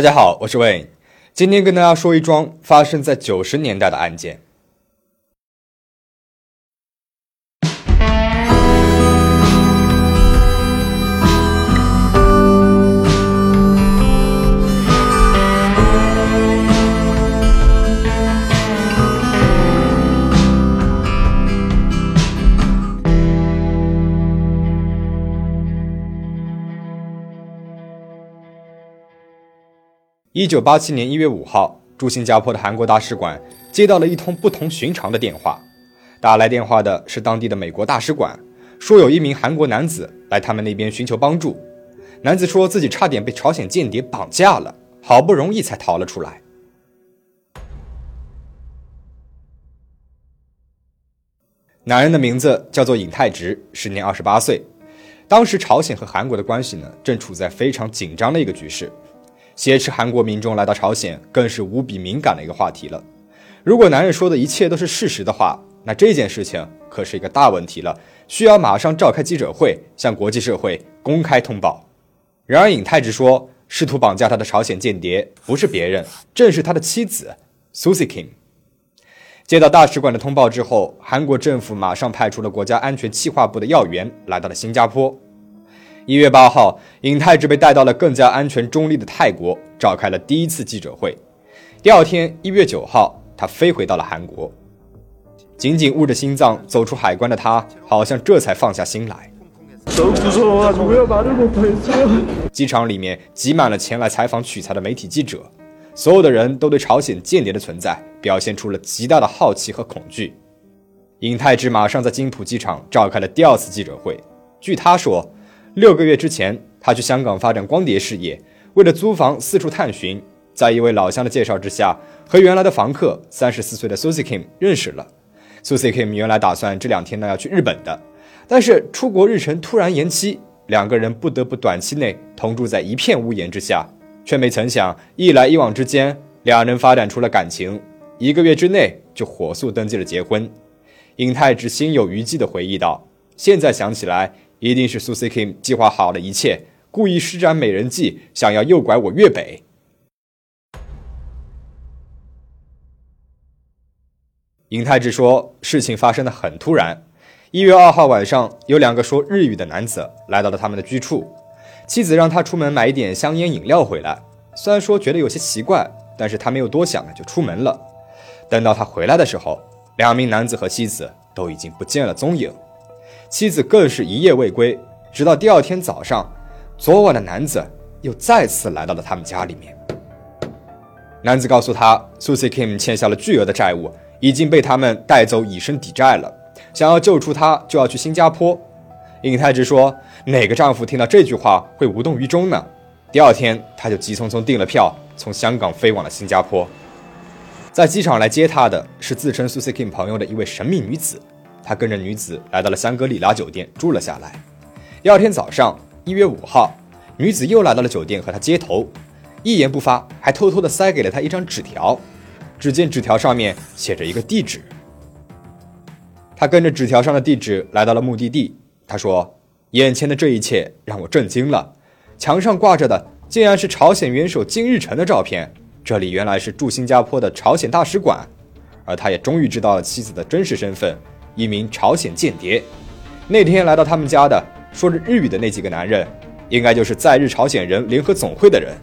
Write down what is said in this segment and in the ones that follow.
大家好，我是 Wayne，今天跟大家说一桩发生在九十年代的案件。一九八七年一月五号，驻新加坡的韩国大使馆接到了一通不同寻常的电话。打来电话的是当地的美国大使馆，说有一名韩国男子来他们那边寻求帮助。男子说自己差点被朝鲜间谍绑架了，好不容易才逃了出来。男人的名字叫做尹泰植，时年二十八岁。当时朝鲜和韩国的关系呢，正处在非常紧张的一个局势。挟持韩国民众来到朝鲜，更是无比敏感的一个话题了。如果男人说的一切都是事实的话，那这件事情可是一个大问题了，需要马上召开记者会，向国际社会公开通报。然而，尹泰植说，试图绑架他的朝鲜间谍不是别人，正是他的妻子 Susie Kim。接到大使馆的通报之后，韩国政府马上派出了国家安全企划部的要员来到了新加坡。一月八号，尹泰植被带到了更加安全中立的泰国，召开了第一次记者会。第二天，一月九号，他飞回到了韩国。紧紧捂着心脏走出海关的他，好像这才放下心来。机场里面挤满了前来采访取材的媒体记者，所有的人都对朝鲜间谍的存在表现出了极大的好奇和恐惧。尹泰植马上在金浦机场召开了第二次记者会。据他说。六个月之前，他去香港发展光碟事业，为了租房四处探寻，在一位老乡的介绍之下，和原来的房客三十四岁的 Susie Kim 认识了。Susie Kim 原来打算这两天呢要去日本的，但是出国日程突然延期，两个人不得不短期内同住在一片屋檐之下，却没曾想一来一往之间，两人发展出了感情，一个月之内就火速登记了结婚。尹泰只心有余悸地回忆道：“现在想起来。”一定是苏 C Kim 计划好了一切，故意施展美人计，想要诱拐我越北。尹泰志说，事情发生的很突然。一月二号晚上，有两个说日语的男子来到了他们的居处，妻子让他出门买一点香烟饮料回来。虽然说觉得有些奇怪，但是他没有多想就出门了。等到他回来的时候，两名男子和妻子都已经不见了踪影。妻子更是一夜未归，直到第二天早上，昨晚的男子又再次来到了他们家里面。男子告诉他，Susie Kim 欠下了巨额的债务，已经被他们带走以身抵债了，想要救出他就要去新加坡。尹太直说：“哪个丈夫听到这句话会无动于衷呢？”第二天，他就急匆匆订了票，从香港飞往了新加坡。在机场来接他的是自称 Susie Kim 朋友的一位神秘女子。他跟着女子来到了香格里拉酒店住了下来。第二天早上，一月五号，女子又来到了酒店和他接头，一言不发，还偷偷的塞给了他一张纸条。只见纸条上面写着一个地址。他跟着纸条上的地址来到了目的地。他说：“眼前的这一切让我震惊了，墙上挂着的竟然是朝鲜元首金日成的照片。这里原来是驻新加坡的朝鲜大使馆，而他也终于知道了妻子的真实身份。”一名朝鲜间谍，那天来到他们家的说着日语的那几个男人，应该就是在日朝鲜人联合总会的人。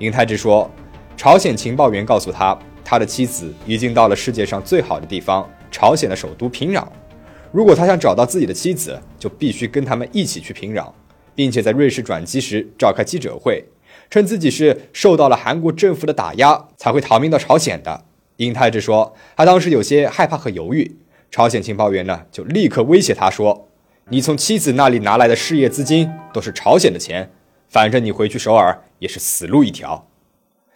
尹太志说，朝鲜情报员告诉他，他的妻子已经到了世界上最好的地方——朝鲜的首都平壤。如果他想找到自己的妻子，就必须跟他们一起去平壤，并且在瑞士转机时召开记者会，称自己是受到了韩国政府的打压才会逃命到朝鲜的。尹太志说，他当时有些害怕和犹豫。朝鲜情报员呢，就立刻威胁他说：“你从妻子那里拿来的事业资金都是朝鲜的钱，反正你回去首尔也是死路一条。”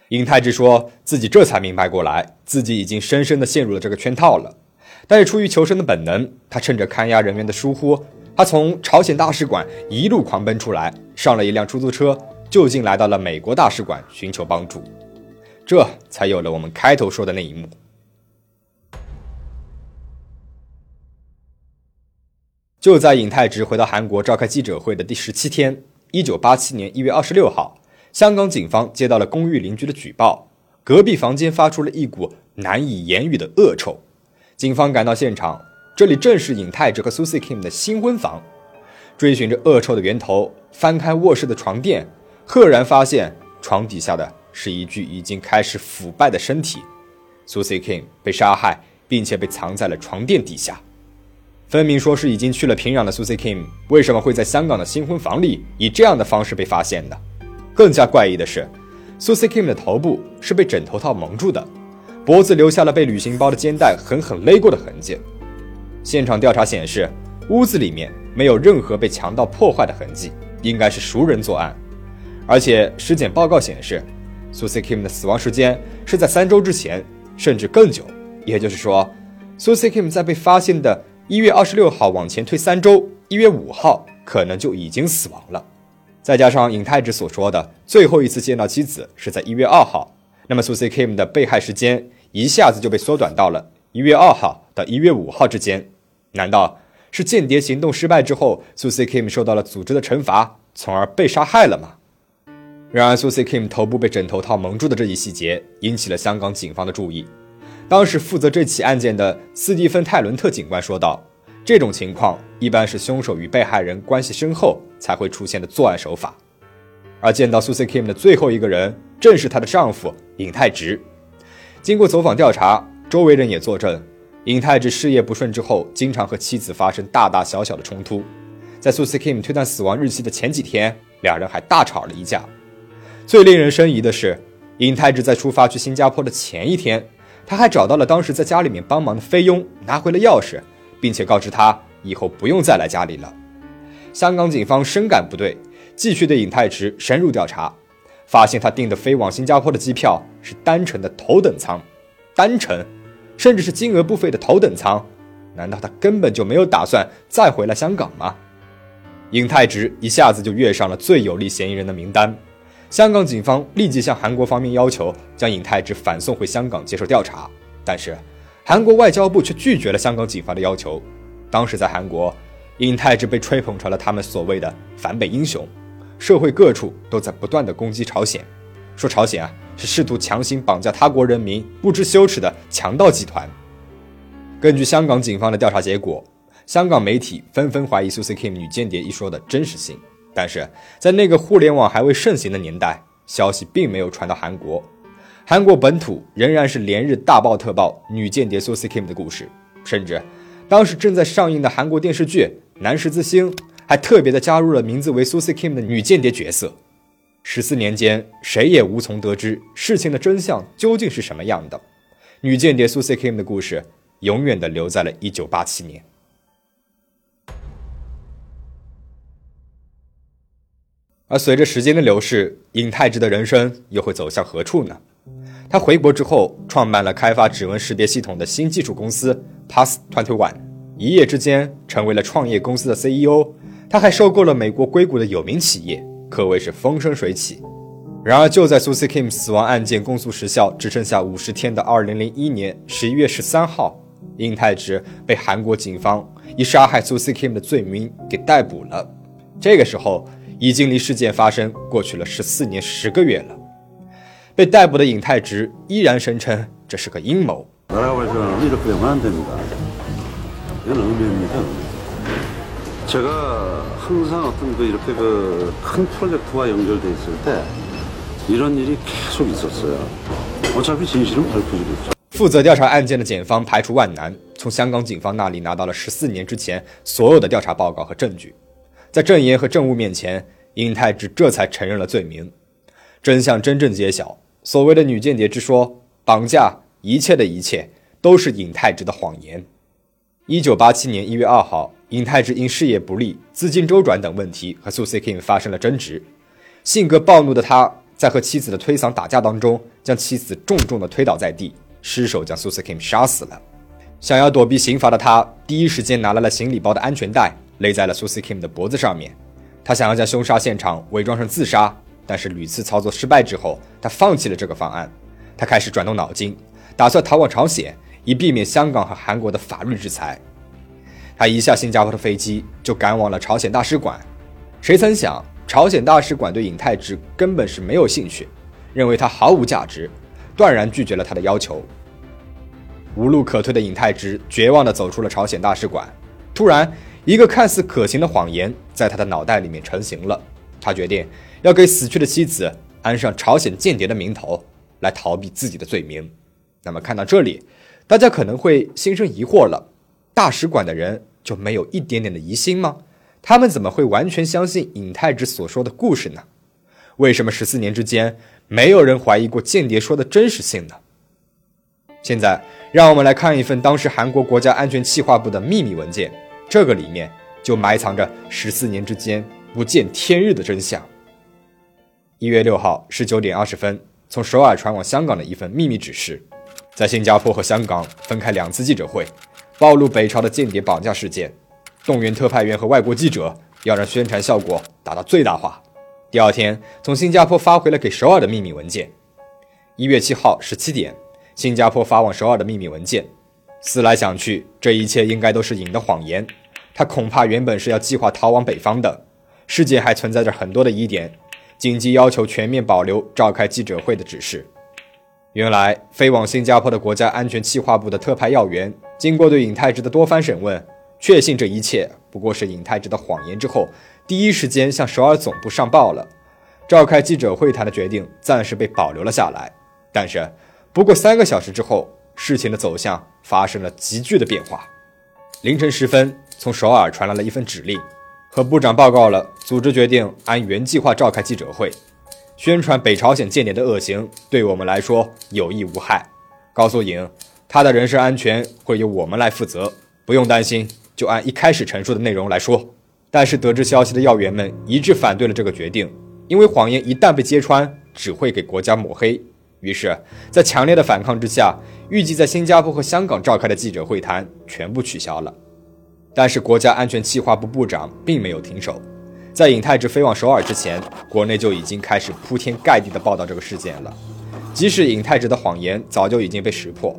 尹泰志说自己这才明白过来，自己已经深深的陷入了这个圈套了。但是出于求生的本能，他趁着看押人员的疏忽，他从朝鲜大使馆一路狂奔出来，上了一辆出租车，就近来到了美国大使馆寻求帮助。这才有了我们开头说的那一幕。就在尹泰植回到韩国召开记者会的第十七天，一九八七年一月二十六号，香港警方接到了公寓邻居的举报，隔壁房间发出了一股难以言喻的恶臭。警方赶到现场，这里正是尹泰植和 Susie Kim 的新婚房。追寻着恶臭的源头，翻开卧室的床垫，赫然发现床底下的是一具已经开始腐败的身体。Susie Kim 被杀害，并且被藏在了床垫底下。分明说是已经去了平壤的 Susie Kim，为什么会在香港的新婚房里以这样的方式被发现的？更加怪异的是，Susie Kim 的头部是被枕头套蒙住的，脖子留下了被旅行包的肩带狠狠勒过的痕迹。现场调查显示，屋子里面没有任何被强盗破坏的痕迹，应该是熟人作案。而且尸检报告显示，Susie Kim 的死亡时间是在三周之前，甚至更久。也就是说，Susie Kim 在被发现的一月二十六号往前推三周，一月五号可能就已经死亡了。再加上尹太治所说的最后一次见到妻子是在一月二号，那么苏 C Kim 的被害时间一下子就被缩短到了一月二号到一月五号之间。难道是间谍行动失败之后，苏 C Kim 受到了组织的惩罚，从而被杀害了吗？然而，苏 C Kim 头部被枕头套蒙住的这一细节引起了香港警方的注意。当时负责这起案件的斯蒂芬泰伦特警官说道。这种情况一般是凶手与被害人关系深厚才会出现的作案手法，而见到苏 C Kim 的最后一个人正是她的丈夫尹泰直。经过走访调查，周围人也作证，尹泰直事业不顺之后，经常和妻子发生大大小小的冲突。在苏 C Kim 推断死亡日期的前几天，两人还大吵了一架。最令人生疑的是，尹泰直在出发去新加坡的前一天，他还找到了当时在家里面帮忙的菲佣，拿回了钥匙。并且告知他以后不用再来家里了。香港警方深感不对，继续对尹泰池深入调查，发现他订的飞往新加坡的机票是单程的头等舱，单程，甚至是金额不菲的头等舱。难道他根本就没有打算再回来香港吗？尹泰直一下子就跃上了最有利嫌疑人的名单。香港警方立即向韩国方面要求将尹泰直反送回香港接受调查，但是。韩国外交部却拒绝了香港警方的要求。当时在韩国，尹泰治被吹捧成了他们所谓的反北英雄，社会各处都在不断的攻击朝鲜，说朝鲜啊是试图强行绑架他国人民、不知羞耻的强盗集团。根据香港警方的调查结果，香港媒体纷纷怀疑苏 C Kim 女间谍一说的真实性，但是在那个互联网还未盛行的年代，消息并没有传到韩国。韩国本土仍然是连日大爆特爆女间谍苏 C Kim 的故事，甚至当时正在上映的韩国电视剧《南十字星》还特别的加入了名字为苏 C Kim 的女间谍角色。十四年间，谁也无从得知事情的真相究竟是什么样的。女间谍苏 C Kim 的故事永远的留在了一九八七年。而随着时间的流逝，尹泰治的人生又会走向何处呢？他回国之后，创办了开发指纹识别系统的新技术公司 Pass Twenty One，一夜之间成为了创业公司的 CEO。他还收购了美国硅谷的有名企业，可谓是风生水起。然而，就在苏 C Kim 死亡案件公诉时效只剩下五十天的二零零一年十一月十三号，尹泰直被韩国警方以杀害苏 C Kim 的罪名给逮捕了。这个时候，已经离事件发生过去了十四年十个月了。被逮捕的尹泰直依然声称这是个阴谋。负责调查案件的检方排除万难，从香港警方那里拿到了十四年之前所有的调查报告和证据，在证言和证物面前，尹泰直这才承认了罪名，真相真正揭晓。所谓的女间谍之说，绑架一切的一切都是尹泰直的谎言。一九八七年一月二号，尹泰直因事业不利、资金周转等问题和苏 C.K. 发生了争执。性格暴怒的他，在和妻子的推搡打架当中，将妻子重重的推倒在地，失手将苏 C.K. 杀死了。想要躲避刑罚的他，第一时间拿来了行李包的安全带，勒在了苏 C Kim 的脖子上面。他想要将凶杀现场伪装成自杀。但是屡次操作失败之后，他放弃了这个方案。他开始转动脑筋，打算逃往朝鲜，以避免香港和韩国的法律制裁。他一下新加坡的飞机就赶往了朝鲜大使馆。谁曾想，朝鲜大使馆对尹泰植根本是没有兴趣，认为他毫无价值，断然拒绝了他的要求。无路可退的尹泰植绝望地走出了朝鲜大使馆。突然，一个看似可行的谎言在他的脑袋里面成型了。他决定要给死去的妻子安上朝鲜间谍的名头，来逃避自己的罪名。那么，看到这里，大家可能会心生疑惑了：大使馆的人就没有一点点的疑心吗？他们怎么会完全相信尹泰之所说的故事呢？为什么十四年之间没有人怀疑过间谍说的真实性呢？现在，让我们来看一份当时韩国国家安全企划部的秘密文件，这个里面就埋藏着十四年之间不见天日的真相。一月六号十九点二十分，从首尔传往香港的一份秘密指示，在新加坡和香港分开两次记者会，暴露北朝的间谍绑架事件，动员特派员和外国记者，要让宣传效果达到最大化。第二天，从新加坡发回了给首尔的秘密文件。一月七号十七点。新加坡发往首尔的秘密文件，思来想去，这一切应该都是尹的谎言。他恐怕原本是要计划逃往北方的。事件还存在着很多的疑点，紧急要求全面保留召开记者会的指示。原来，飞往新加坡的国家安全企划部的特派要员，经过对尹泰之的多番审问，确信这一切不过是尹泰之的谎言之后，第一时间向首尔总部上报了。召开记者会谈的决定暂时被保留了下来，但是。不过三个小时之后，事情的走向发生了急剧的变化。凌晨时分，从首尔传来了一份指令，和部长报告了组织决定按原计划召开记者会，宣传北朝鲜间谍的恶行对我们来说有益无害。告诉颖，他的人身安全会由我们来负责，不用担心，就按一开始陈述的内容来说。但是得知消息的要员们一致反对了这个决定，因为谎言一旦被揭穿，只会给国家抹黑。于是，在强烈的反抗之下，预计在新加坡和香港召开的记者会谈全部取消了。但是，国家安全计划部部长并没有停手，在尹泰植飞往首尔之前，国内就已经开始铺天盖地的报道这个事件了。即使尹泰植的谎言早就已经被识破，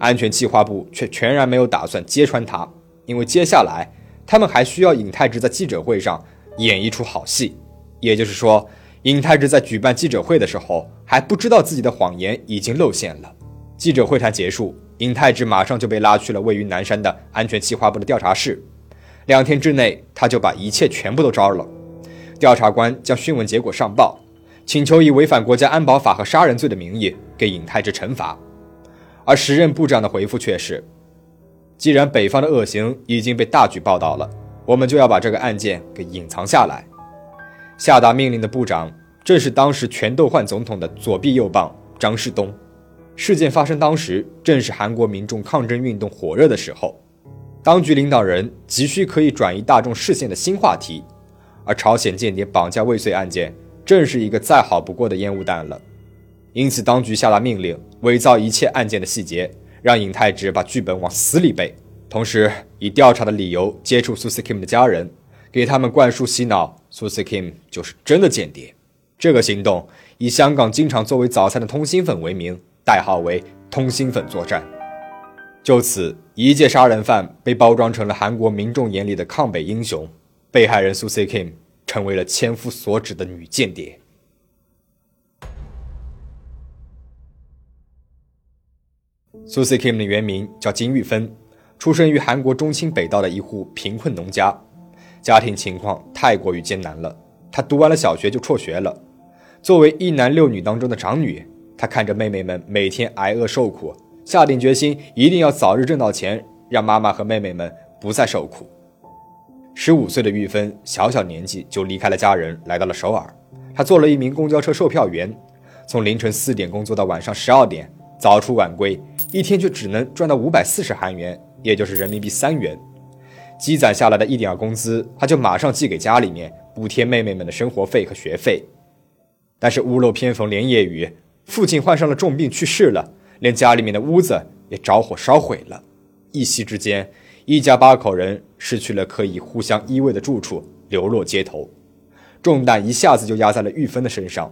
安全计划部却全然没有打算揭穿他，因为接下来他们还需要尹泰植在记者会上演一出好戏，也就是说。尹泰之在举办记者会的时候还不知道自己的谎言已经露馅了。记者会谈结束，尹泰志马上就被拉去了位于南山的安全企划部的调查室。两天之内，他就把一切全部都招了。调查官将讯问结果上报，请求以违反国家安保法和杀人罪的名义给尹泰志惩罚。而时任部长的回复却是：既然北方的恶行已经被大举报道了，我们就要把这个案件给隐藏下来。下达命令的部长正是当时全斗焕总统的左臂右膀张世东。事件发生当时正是韩国民众抗争运动火热的时候，当局领导人急需可以转移大众视线的新话题，而朝鲜间谍绑架未遂案件正是一个再好不过的烟雾弹了。因此，当局下达命令，伪造一切案件的细节，让尹泰植把剧本往死里背，同时以调查的理由接触苏斯 Kim 的家人。给他们灌输洗脑，苏斯 Kim 就是真的间谍。这个行动以香港经常作为早餐的通心粉为名，代号为“通心粉作战”。就此，一介杀人犯被包装成了韩国民众眼里的抗北英雄，被害人苏斯 Kim 成为了千夫所指的女间谍。苏斯 Kim 的原名叫金玉芬，出生于韩国中清北道的一户贫困农家。家庭情况太过于艰难了，她读完了小学就辍学了。作为一男六女当中的长女，她看着妹妹们每天挨饿受苦，下定决心一定要早日挣到钱，让妈妈和妹妹们不再受苦。十五岁的玉芬小小年纪就离开了家人，来到了首尔。她做了一名公交车售票员，从凌晨四点工作到晚上十二点，早出晚归，一天却只能赚到五百四十韩元，也就是人民币三元。积攒下来的一点工资，他就马上寄给家里面，补贴妹妹们的生活费和学费。但是屋漏偏逢连夜雨，父亲患上了重病去世了，连家里面的屋子也着火烧毁了。一夕之间，一家八口人失去了可以互相依偎的住处，流落街头。重担一下子就压在了玉芬的身上，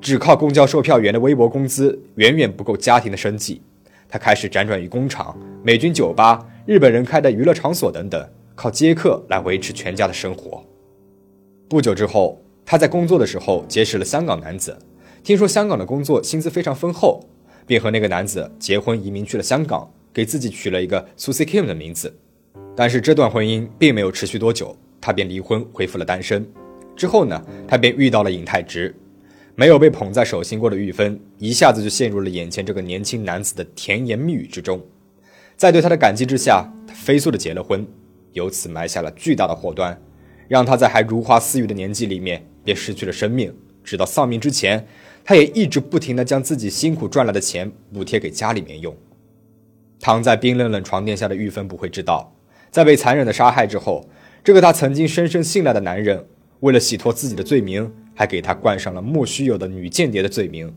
只靠公交售票员的微薄工资，远远不够家庭的生计。他开始辗转于工厂、美军酒吧。日本人开的娱乐场所等等，靠接客来维持全家的生活。不久之后，他在工作的时候结识了香港男子，听说香港的工作薪资非常丰厚，便和那个男子结婚移民去了香港，给自己取了一个 Susie Kim 的名字。但是这段婚姻并没有持续多久，他便离婚恢复了单身。之后呢，他便遇到了尹泰植，没有被捧在手心过的玉芬，一下子就陷入了眼前这个年轻男子的甜言蜜语之中。在对他的感激之下，他飞速的结了婚，由此埋下了巨大的祸端，让他在还如花似玉的年纪里面便失去了生命。直到丧命之前，他也一直不停的将自己辛苦赚来的钱补贴给家里面用。躺在冰冷冷床垫下的玉芬不会知道，在被残忍的杀害之后，这个他曾经深深信赖的男人，为了洗脱自己的罪名，还给他冠上了莫须有的女间谍的罪名，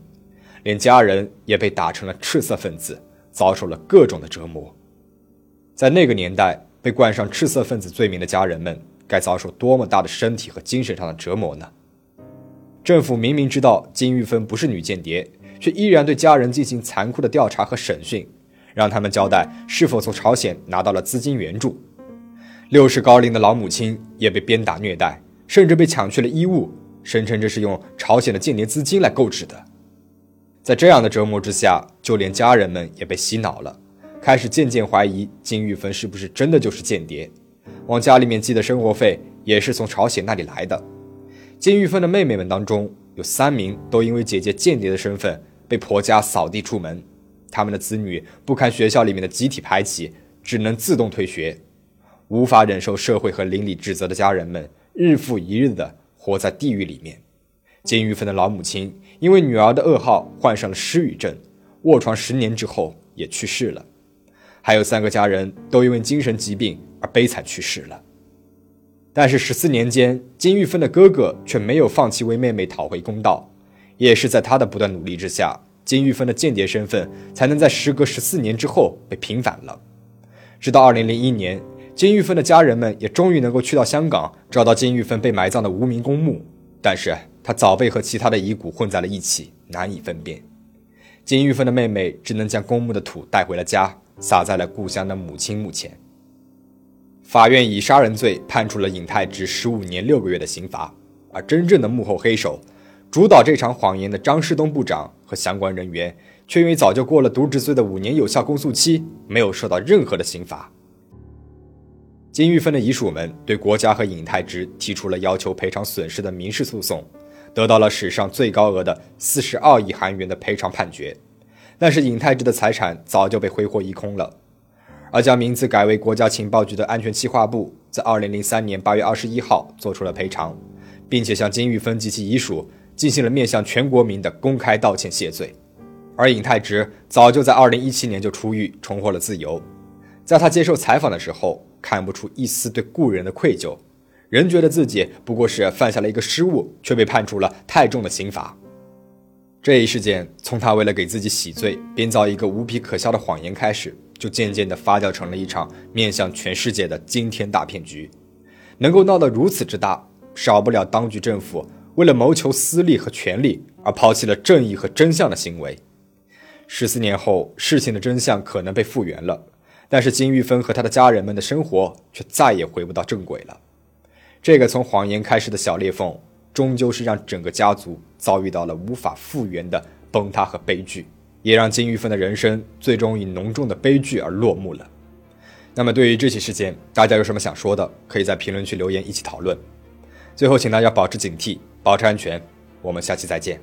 连家人也被打成了赤色分子。遭受了各种的折磨，在那个年代，被冠上赤色分子罪名的家人们该遭受多么大的身体和精神上的折磨呢？政府明明知道金玉芬不是女间谍，却依然对家人进行残酷的调查和审讯，让他们交代是否从朝鲜拿到了资金援助。六十高龄的老母亲也被鞭打虐待，甚至被抢去了衣物，声称这是用朝鲜的间谍资金来购置的。在这样的折磨之下，就连家人们也被洗脑了，开始渐渐怀疑金玉芬是不是真的就是间谍，往家里面寄的生活费也是从朝鲜那里来的。金玉芬的妹妹们当中有三名都因为姐姐间谍的身份被婆家扫地出门，他们的子女不堪学校里面的集体排挤，只能自动退学，无法忍受社会和邻里指责的家人们，日复一日的活在地狱里面。金玉芬的老母亲因为女儿的噩耗患上了失语症，卧床十年之后也去世了。还有三个家人都因为精神疾病而悲惨去世了。但是十四年间，金玉芬的哥哥却没有放弃为妹妹讨回公道。也是在他的不断努力之下，金玉芬的间谍身份才能在时隔十四年之后被平反了。直到二零零一年，金玉芬的家人们也终于能够去到香港，找到金玉芬被埋葬的无名公墓。但是。他早被和其他的遗骨混在了一起，难以分辨。金玉芬的妹妹只能将公墓的土带回了家，撒在了故乡的母亲墓前。法院以杀人罪判处了尹泰直十五年六个月的刑罚，而真正的幕后黑手，主导这场谎言的张世东部长和相关人员，却因为早就过了渎职罪的五年有效公诉期，没有受到任何的刑罚。金玉芬的遗属们对国家和尹泰直提出了要求赔偿损失的民事诉讼。得到了史上最高额的四十二亿韩元的赔偿判决，但是尹泰智的财产早就被挥霍一空了。而将名字改为国家情报局的安全企划部，在二零零三年八月二十一号做出了赔偿，并且向金玉芬及其遗属进行了面向全国民的公开道歉谢罪。而尹泰直早就在二零一七年就出狱，重获了自由。在他接受采访的时候，看不出一丝对故人的愧疚。人觉得自己不过是犯下了一个失误，却被判处了太重的刑罚。这一事件从他为了给自己洗罪，编造一个无比可笑的谎言开始，就渐渐地发酵成了一场面向全世界的惊天大骗局。能够闹得如此之大，少不了当局政府为了谋求私利和权力而抛弃了正义和真相的行为。十四年后，事情的真相可能被复原了，但是金玉芬和他的家人们的生活却再也回不到正轨了。这个从谎言开始的小裂缝，终究是让整个家族遭遇到了无法复原的崩塌和悲剧，也让金玉芬的人生最终以浓重的悲剧而落幕了。那么，对于这起事件，大家有什么想说的？可以在评论区留言一起讨论。最后，请大家保持警惕，保持安全。我们下期再见。